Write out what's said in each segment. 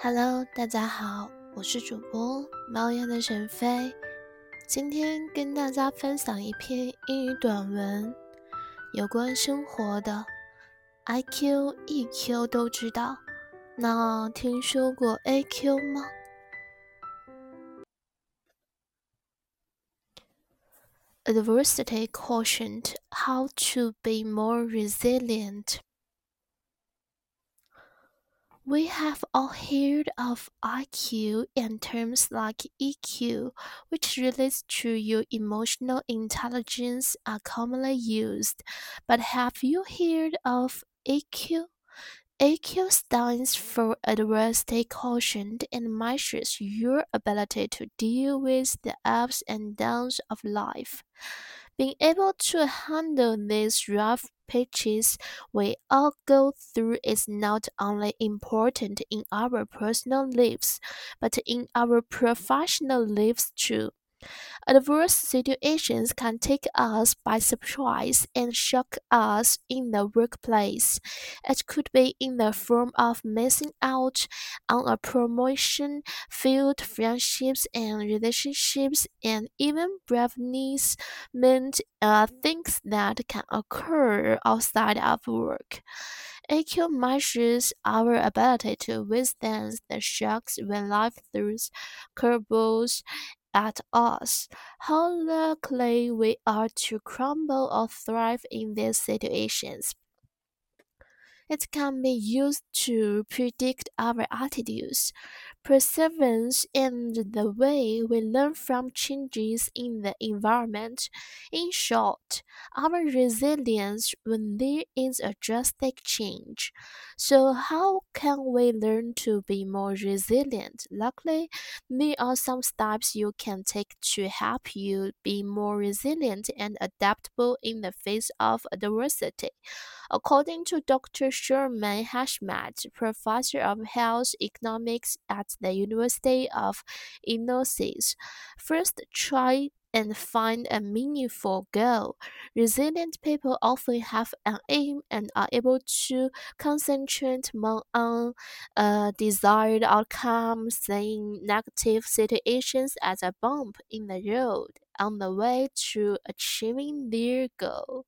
Hello，大家好，我是主播猫眼的沈飞，今天跟大家分享一篇英语短文，有关生活的，IQ、EQ 都知道，那听说过 AQ 吗？Adversity cautioned How to be more resilient. We have all heard of IQ and terms like EQ, which relates to your emotional intelligence, are commonly used. But have you heard of AQ? AQ stands for Adversity Quotient and measures your ability to deal with the ups and downs of life. Being able to handle these rough pitches we all go through is not only important in our personal lives, but in our professional lives too. Adverse situations can take us by surprise and shock us in the workplace. It could be in the form of missing out on a promotion, failed friendships and relationships, and even bereavement uh, things that can occur outside of work. AQ measures our ability to withstand the shocks when life throws curveballs at us, how likely we are to crumble or thrive in these situations. It can be used to predict our attitudes, perseverance, and the way we learn from changes in the environment. In short, our resilience when there is a drastic change. So, how can we learn to be more resilient? Luckily, there are some steps you can take to help you be more resilient and adaptable in the face of adversity. According to Dr. Sherman Hashmat, professor of health economics at the University of Illinois, first try and find a meaningful goal. Resilient people often have an aim and are able to concentrate more on a desired outcome, seeing negative situations as a bump in the road on the way to achieving their goal.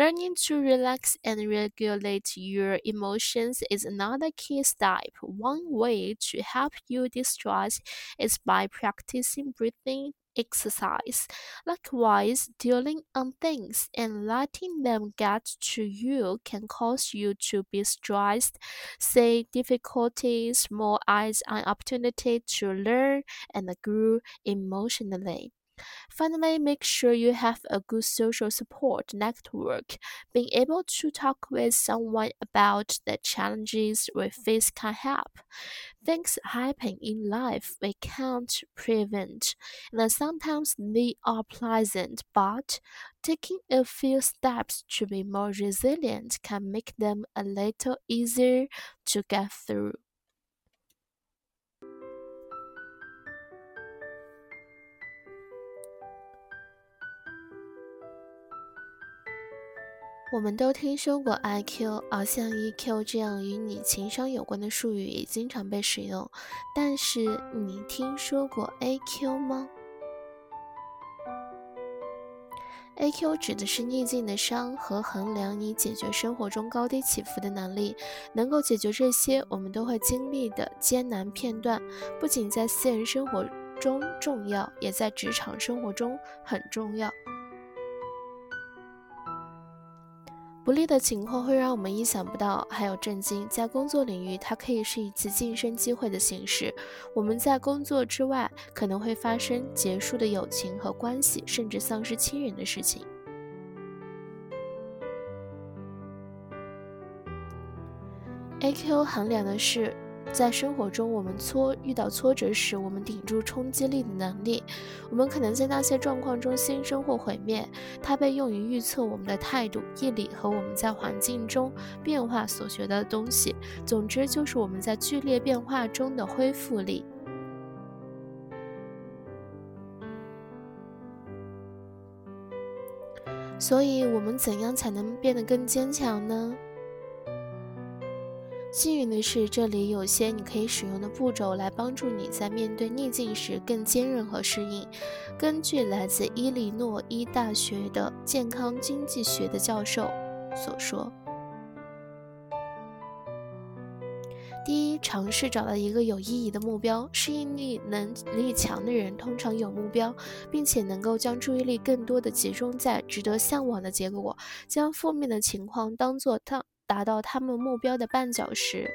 Learning to relax and regulate your emotions is another key step. One way to help you distress is by practicing breathing exercise. Likewise, dealing on things and letting them get to you can cause you to be stressed, see difficulties more as an opportunity to learn and grow emotionally. Finally, make sure you have a good social support network. Being able to talk with someone about the challenges we face can help. Things happen in life we can't prevent, and sometimes they are pleasant, but taking a few steps to be more resilient can make them a little easier to get through. 我们都听说过 IQ，而像 EQ 这样与你情商有关的术语也经常被使用。但是，你听说过 AQ 吗？AQ 指的是逆境的商和衡量你解决生活中高低起伏的能力，能够解决这些我们都会经历的艰难片段，不仅在私人生活中重要，也在职场生活中很重要。不利的情况会让我们意想不到，还有震惊。在工作领域，它可以是一次晋升机会的形式。我们在工作之外可能会发生结束的友情和关系，甚至丧失亲人的事情。AQ 衡量的是。在生活中，我们挫遇到挫折时，我们顶住冲击力的能力。我们可能在那些状况中新生或毁灭。它被用于预测我们的态度、毅力和我们在环境中变化所学到的东西。总之，就是我们在剧烈变化中的恢复力。所以，我们怎样才能变得更坚强呢？幸运的是，这里有些你可以使用的步骤来帮助你在面对逆境时更坚韧和适应。根据来自伊利诺伊大学的健康经济学的教授所说。第一，尝试找到一个有意义的目标。适应力能力强的人通常有目标，并且能够将注意力更多的集中在值得向往的结果，将负面的情况当做他达到他们目标的绊脚石。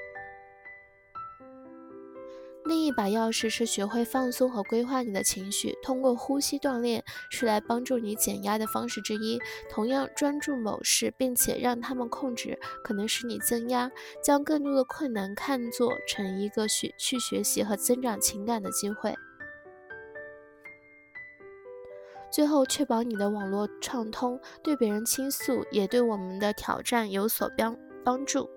另一把钥匙是学会放松和规划你的情绪。通过呼吸锻炼是来帮助你减压的方式之一。同样，专注某事并且让他们控制，可能使你增压。将更多的困难看作成一个学去学习和增长情感的机会。最后，确保你的网络畅通，对别人倾诉也对我们的挑战有所帮帮助。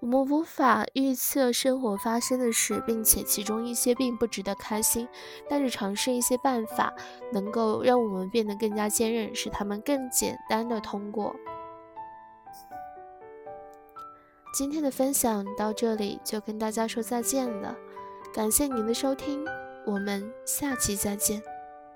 我们无法预测生活发生的事，并且其中一些并不值得开心。但是尝试一些办法，能够让我们变得更加坚韧，使他们更简单的通过。今天的分享到这里就跟大家说再见了，感谢您的收听，我们下期再见。